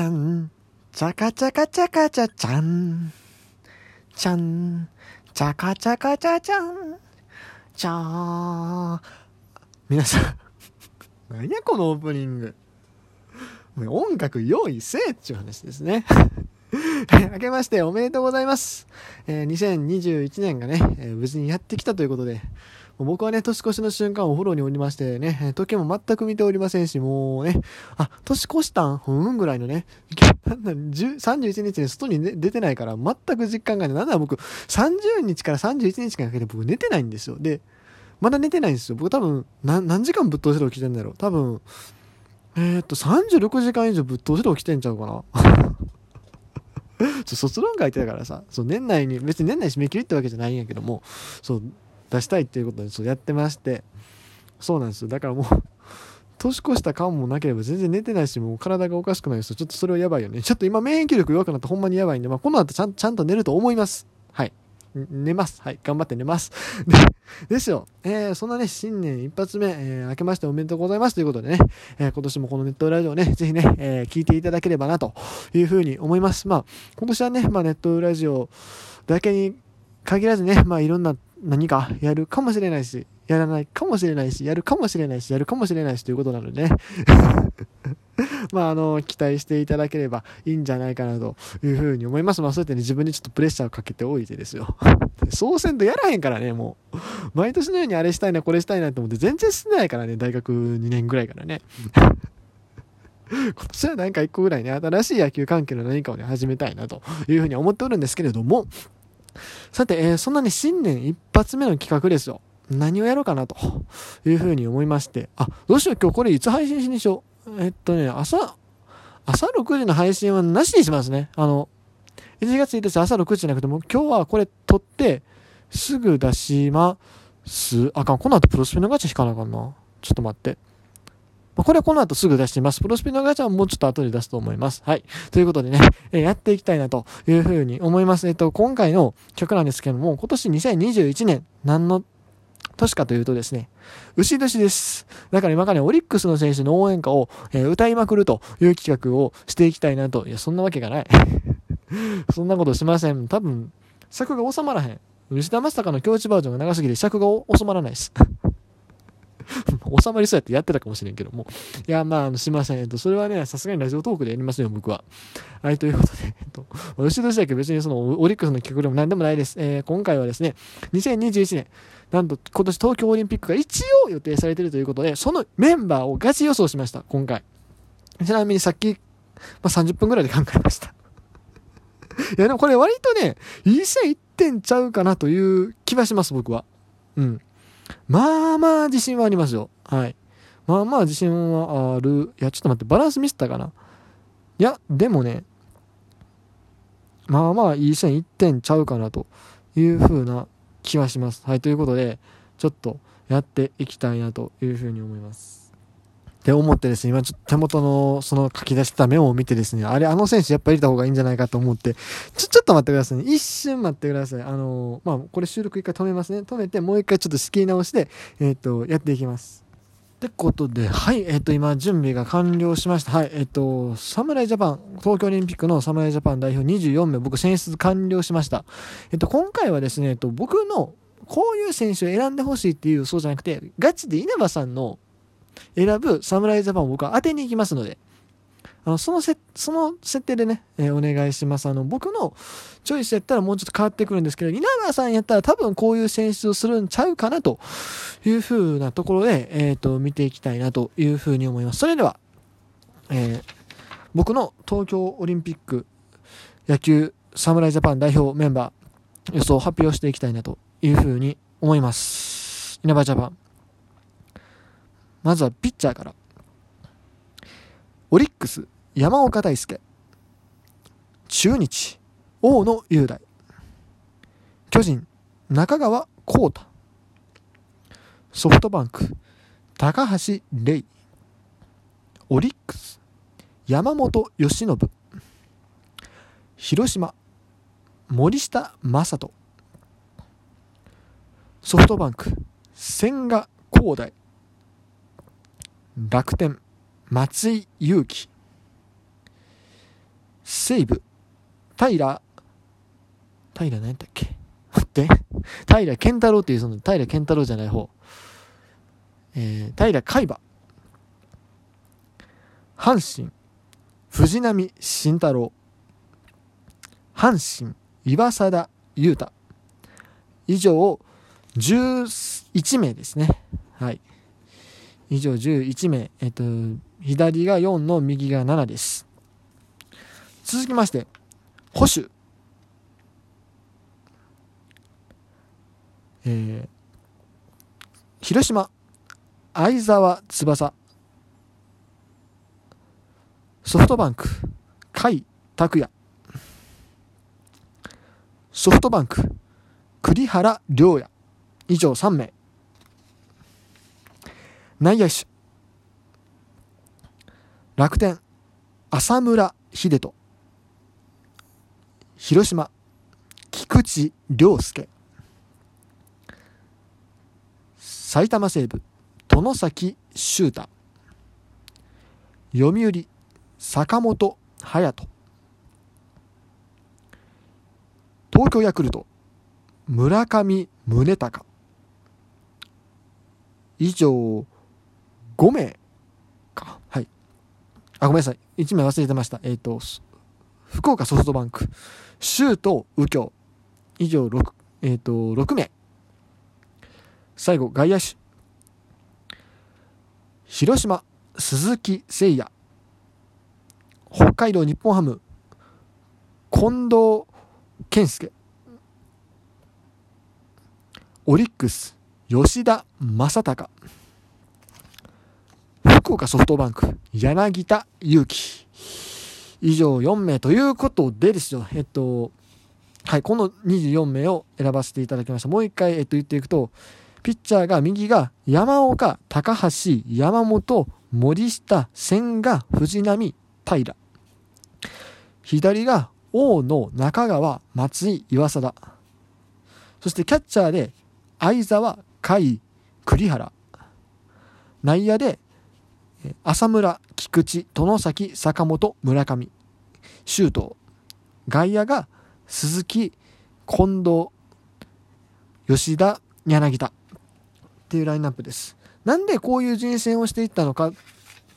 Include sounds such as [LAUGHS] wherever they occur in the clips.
ちゃん、チャカチャカチャカチャちゃん、ちゃん、チャカチャカチャちゃん、ちゃー。皆さん、[LAUGHS] 何やこのオープニング。音楽用意せえっちゅう話ですね。[LAUGHS] 明けましておめでとうございます。えー、2021年がね、えー、無事にやってきたということで、僕はね、年越しの瞬間お風呂におりましてね、時計も全く見ておりませんし、もうね、あ、年越したん？うんぐらいのね、[LAUGHS] 31日に外に、ね、出てないから全く実感がない。なんだ僕、30日から31日間かけて僕寝てないんですよ。で、まだ寝てないんですよ。僕多分、何時間ぶっ通しで起きてんだろう。多分、えー、っと、36時間以上ぶっ通しで起きてんちゃうかな。[LAUGHS] 卒論書いてたからさ、そう年内に、別に年内締め切りってわけじゃないんやけども、そう、出したいっていうことでそうやってまして、そうなんですよ。だからもう [LAUGHS] 年越した感もなければ全然寝てないし、もう体がおかしくないですよ。ちょっとそれはやばいよね。ちょっと今免疫力弱くなってほんまにやばいんで、まあこの後ちゃんちゃんと寝ると思います。はい。寝ます。はい。頑張って寝ます。[LAUGHS] でですよ。えー、そんなね、新年一発目、えー、明けましておめでとうございますということでね、えー、今年もこのネットラジオね、ぜひね、えー、聞いていただければなというふうに思います。まあ、今年はね、まあネットラジオだけに限らずね、まあいろんな何かやるかもしれないし、やらないかもしれないし、やるかもしれないし、やるかもしれないしということなのでね。[LAUGHS] まあ、あの、期待していただければいいんじゃないかなというふうに思います。まあ、そうやってね、自分にちょっとプレッシャーをかけておいてですよ。[LAUGHS] そうせんとやらへんからね、もう。毎年のようにあれしたいな、これしたいなと思って全然進んでないからね、大学2年ぐらいからね。[LAUGHS] 今年は何か1個ぐらいね、新しい野球関係の何かをね、始めたいなというふうに思っておるんですけれども、さて、えー、そんなに新年一発目の企画ですよ。何をやろうかなというふうに思いまして、あ、どうしよう今日これいつ配信しにしよう。えっとね、朝、朝6時の配信はなしにしますね。あの、1月1日朝6時じゃなくても、今日はこれ撮って、すぐ出します。あかん、この後プロスピのガチャ引かなあかんな。ちょっと待って。これはこの後すぐ出しています。プロスピのガチャはもうちょっと後で出すと思います。はい。ということでね、えやっていきたいなというふうに思います。えっと、今回の曲なんですけども、今年2021年、何の年かというとですね、牛年です。だから今からね、オリックスの選手の応援歌を、えー、歌いまくるという企画をしていきたいなと。いや、そんなわけがない。[LAUGHS] そんなことしません。多分、尺が収まらへん。吉田正尚の境地バージョンが長すぎて尺が収まらないです。収まりそうやってやってたかもしれんけども。いや、まあ、すいません。えっと、それはね、さすがにラジオトークでやりますよ、僕は。はい、ということで、えっと、吉田だけ別にその、オリックスの企画でも何でもないです。えー、今回はですね、2021年、なんと今年東京オリンピックが一応予定されているということで、そのメンバーをガチ予想しました、今回。ちなみにさっき、まあ、30分ぐらいで考えました。[LAUGHS] いや、でもこれ割とね、いい線いってんちゃうかなという気はします、僕は。うん。まあまあ自信はありますよ。はい。まあまあ自信はある。いや、ちょっと待って、バランスミスったかな？いや、でもね、まあまあいい線1点ちゃうかなというふうな気はします。はい、ということで、ちょっとやっていきたいなというふうに思います。って思ってですね、今ちょっと手元のその書き出したメモを見てですね、あれ、あの選手やっぱ入れた方がいいんじゃないかと思って、ちょ、ちょっと待ってくださいね。一瞬待ってください。あの、まあ、これ収録一回止めますね。止めて、もう一回ちょっと仕切り直して、えっ、ー、と、やっていきます。ってことで、はい、えっ、ー、と、今、準備が完了しました。はい、えっ、と、侍ジャパン、東京オリンピックの侍ジャパン代表24名、僕選出完了しました。えっ、と、今回はですね、えっと、僕のこういう選手を選んでほしいっていうそうじゃなくて、ガチで稲葉さんの選ぶ侍ジャパンを僕は当てに行きますので、あの、そのせ、その設定でね、えー、お願いします。あの、僕のチョイスやったらもうちょっと変わってくるんですけど、稲葉さんやったら多分こういう選出をするんちゃうかなというふうなところで、えっ、ー、と、見ていきたいなというふうに思います。それでは、えー、僕の東京オリンピック野球侍ジャパン代表メンバー予想を発表していきたいなというふうに思います。稲葉ジャパン。まずはピッチャーから。オリックス、山岡大輔。中日、大野雄大。巨人、中川幸太。ソフトバンク、高橋玲。オリックス、山本由伸。広島、森下正人。ソフトバンク、千賀滉大。楽天、松井裕樹。西武、平、平何やったっけ？[LAUGHS] 待って。平健太郎っていう、その平健太郎じゃない方。えー、平海馬。阪神、藤波慎太郎。阪神、岩貞裕太。以上、11名ですね。はい。以上11名。えっと、左が4の右が7です。続きまして、保守。えー、広島、相沢翼。ソフトバンク、甲斐拓也。ソフトバンク、栗原良也。以上3名。内野手、楽天、浅村秀人。広島、菊池涼介。埼玉西部、外崎修太。読売、坂本勇人。東京ヤクルト、村上宗隆。以上、5名か。はい。あ、ごめんなさい。1名忘れてました。えっ、ー、と、福岡ソフトバンク、周東右京。以上6、えっ、ー、と、6名。最後、外野手。広島、鈴木誠也。北海道日本ハム、近藤健介。オリックス、吉田正尚。福岡ソフトバンク、柳田悠岐。以上4名ということでですよ、えっと、はい、この24名を選ばせていただきました。もう一回、えっと、言っていくと、ピッチャーが右が山岡、高橋、山本、森下、千賀、藤波、平。左が大野、中川、松井、岩貞。そしてキャッチャーで相沢、甲斐、栗原。内野で浅村、菊池、殿崎、坂本、村上、周東。外野が鈴木、近藤、吉田、柳田っていうラインナップです。なんでこういう人選をしていったのかっ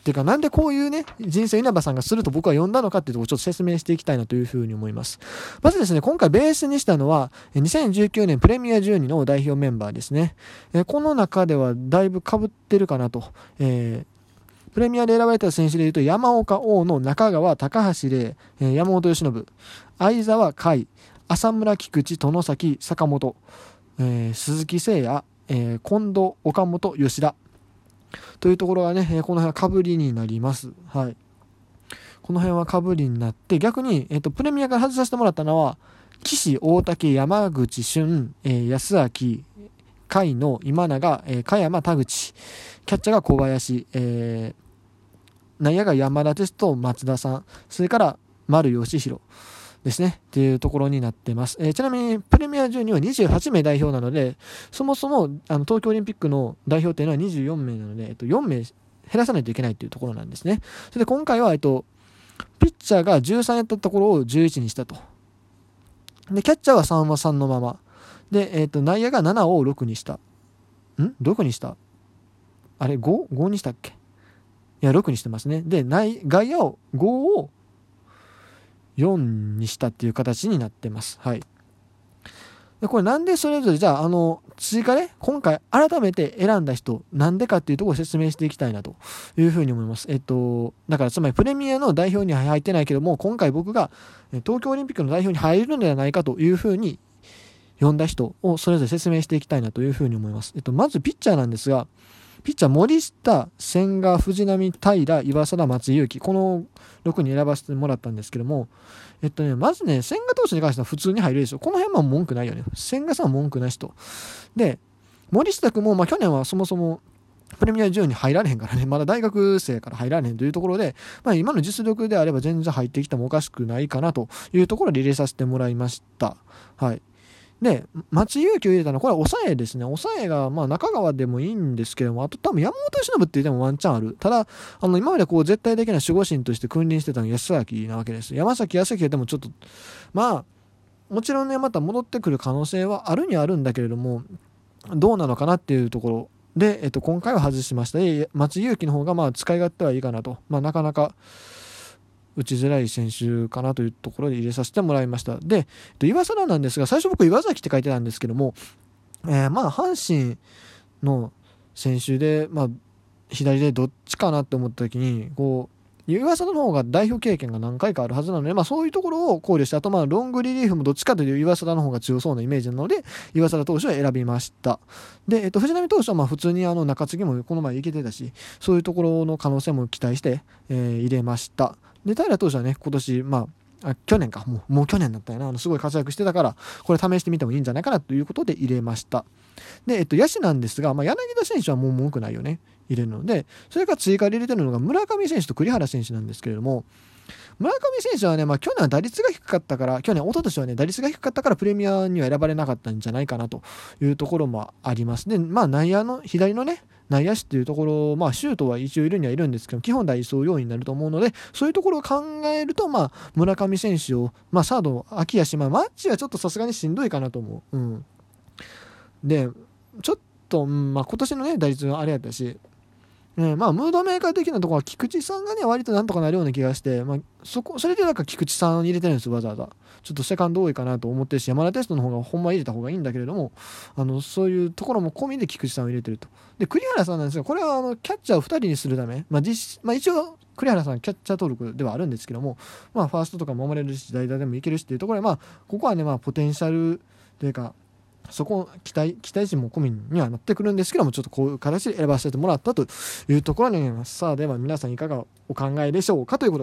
ていうか、なんでこういうね、人生稲葉さんがすると僕は呼んだのかっていうところをちょっと説明していきたいなというふうに思います。まずですね、今回ベースにしたのは、2019年プレミア12の代表メンバーですね。この中ではだいぶ被ってるかなと。えープレミアで選ばれた選手でいうと、山岡王の中川、高橋礼、山本由伸、相沢海、浅村菊池、殿崎、坂本、えー、鈴木誠也、えー、近藤、岡本、吉田。というところがね、えこの辺はかぶりになります。はい。この辺はかぶりになって、逆に、えっ、と、プレミアから外させてもらったのは、岸、大竹、山口、俊、えー、安明、甲斐の今永、えー、加山、田口、キャッチャーが小林、えー、内野が山田ですと松田さん、それから丸義弘ですね、っていうところになってます。えー、ちなみに、プレミア12は28名代表なので、そもそもあの東京オリンピックの代表っていうのは24名なので、えっと、4名減らさないといけないというところなんですね。それで今回は、えっと、ピッチャーが13やったところを11にしたと。で、キャッチャーは3は3のまま。で、えっと、内野が7を6にした。ん？どこにした？あれ 5?5 にしたっけ？いや、6にしてますね。で、内外野を5を4にしたっていう形になってます。はい。でこれなんでそれぞれじゃあ、あの、追加で今回改めて選んだ人、なんでかっていうところを説明していきたいなというふうに思います。えっと、だからつまりプレミアの代表には入ってないけども、今回僕が東京オリンピックの代表に入るのではないかというふうに呼んだ人をそれぞれ説明していきたいなというふうに思います。えっと、まずピッチャーなんですが、ピッチャー森下、千賀、藤浪、平、岩貞、松井裕樹、この6人選ばせてもらったんですけども、えっとね、まずね、千賀投手に関しては普通に入るでしょ。この辺も文句ないよね。千賀さんは文句なしと。で、森下君も、まあ、去年はそもそもプレミア10に入られへんからね、まだ大学生から入られへんというところで、まあ、今の実力であれば全然入ってきてもおかしくないかなというところで入れさせてもらいました。はい。で、松井裕樹を入れたのは、これは抑えですね。抑えが、まあ、中川でもいいんですけども、あと多分山本由伸って言ってもワンチャンある。ただ、あの、今までこう、絶対的な守護神として君臨してたのは安崎なわけです。山崎康崎でもちょっと、まあ、もちろんね、また戻ってくる可能性はあるにはあるんだけれども、どうなのかなっていうところで、えっと、今回は外しました。松井裕樹の方が、まあ、使い勝手はいいかなと。まあ、なかなか、打ちづらい選手かなというところで入れさせてもらいました。で、岩貞なんですが、最初僕岩崎って書いてたんですけども、えー、まあ、阪神の選手で、まあ、左でどっちかなって思った時に、こう、岩貞の方が代表経験が何回かあるはずなので、まあ、そういうところを考慮して、あとまあロングリリーフもどっちかというと岩貞の方が強そうなイメージなので、岩貞投手を選びました。で、えっと、藤浪投手はまあ普通にあの中継ぎもこの前いけてたし、そういうところの可能性も期待して、えー、入れました。で、平投手はね、今年、まあ、あ去年か、もう、もう去年だったよな、あの、すごい活躍してたから、これ試してみてもいいんじゃないかなということで入れました。で、えっと、野手なんですが、まあ、柳田選手はもう文句ないよね、入れるので、それから追加で入れてるのが村上選手と栗原選手なんですけれども、村上選手はね、まあ、去年は打率が低かったから、去年、一昨年はね、打率が低かったから、プレミアには選ばれなかったんじゃないかなというところもあります。で、まあ、内野の、左のね、内野手っていうところ、まあ、シュートは一応いるにはいるんですけど、基本代走要員になると思うので、そういうところを考えると、まあ、村上選手を、まあ、サード、秋やし、まあ、マッチはちょっとさすがにしんどいかなと思う。うん。で、ちょっと、まあ、今年のね、打率はあれやったし、ね、まあ、ムードメーカー的なところは菊池さんがね、割となんとかなるような気がして、まあ、そこ、それでなんか菊池さん入れてるんですわざわざ。ちょっとセカンド多いかなと思ってるし、山田テストの方がほんま入れた方がいいんだけれども、あの、そういうところも込みで菊池さんを入れてると。で、栗原さんなんですが、これはあの、キャッチャーを2人にするため、まあ、実、まあ、一応、栗原さんキャッチャー登録ではあるんですけども、まあ、ファーストとか守れるし、代打でもいけるしっていうところで、まあ、ここはね、まあ、ポテンシャルというか、そこ期待期待値も込みにはなってくるんですけどもちょっとこういう形で選ばせてもらったというところになります。さあでは皆さんいかがお考えでしょうか？ということ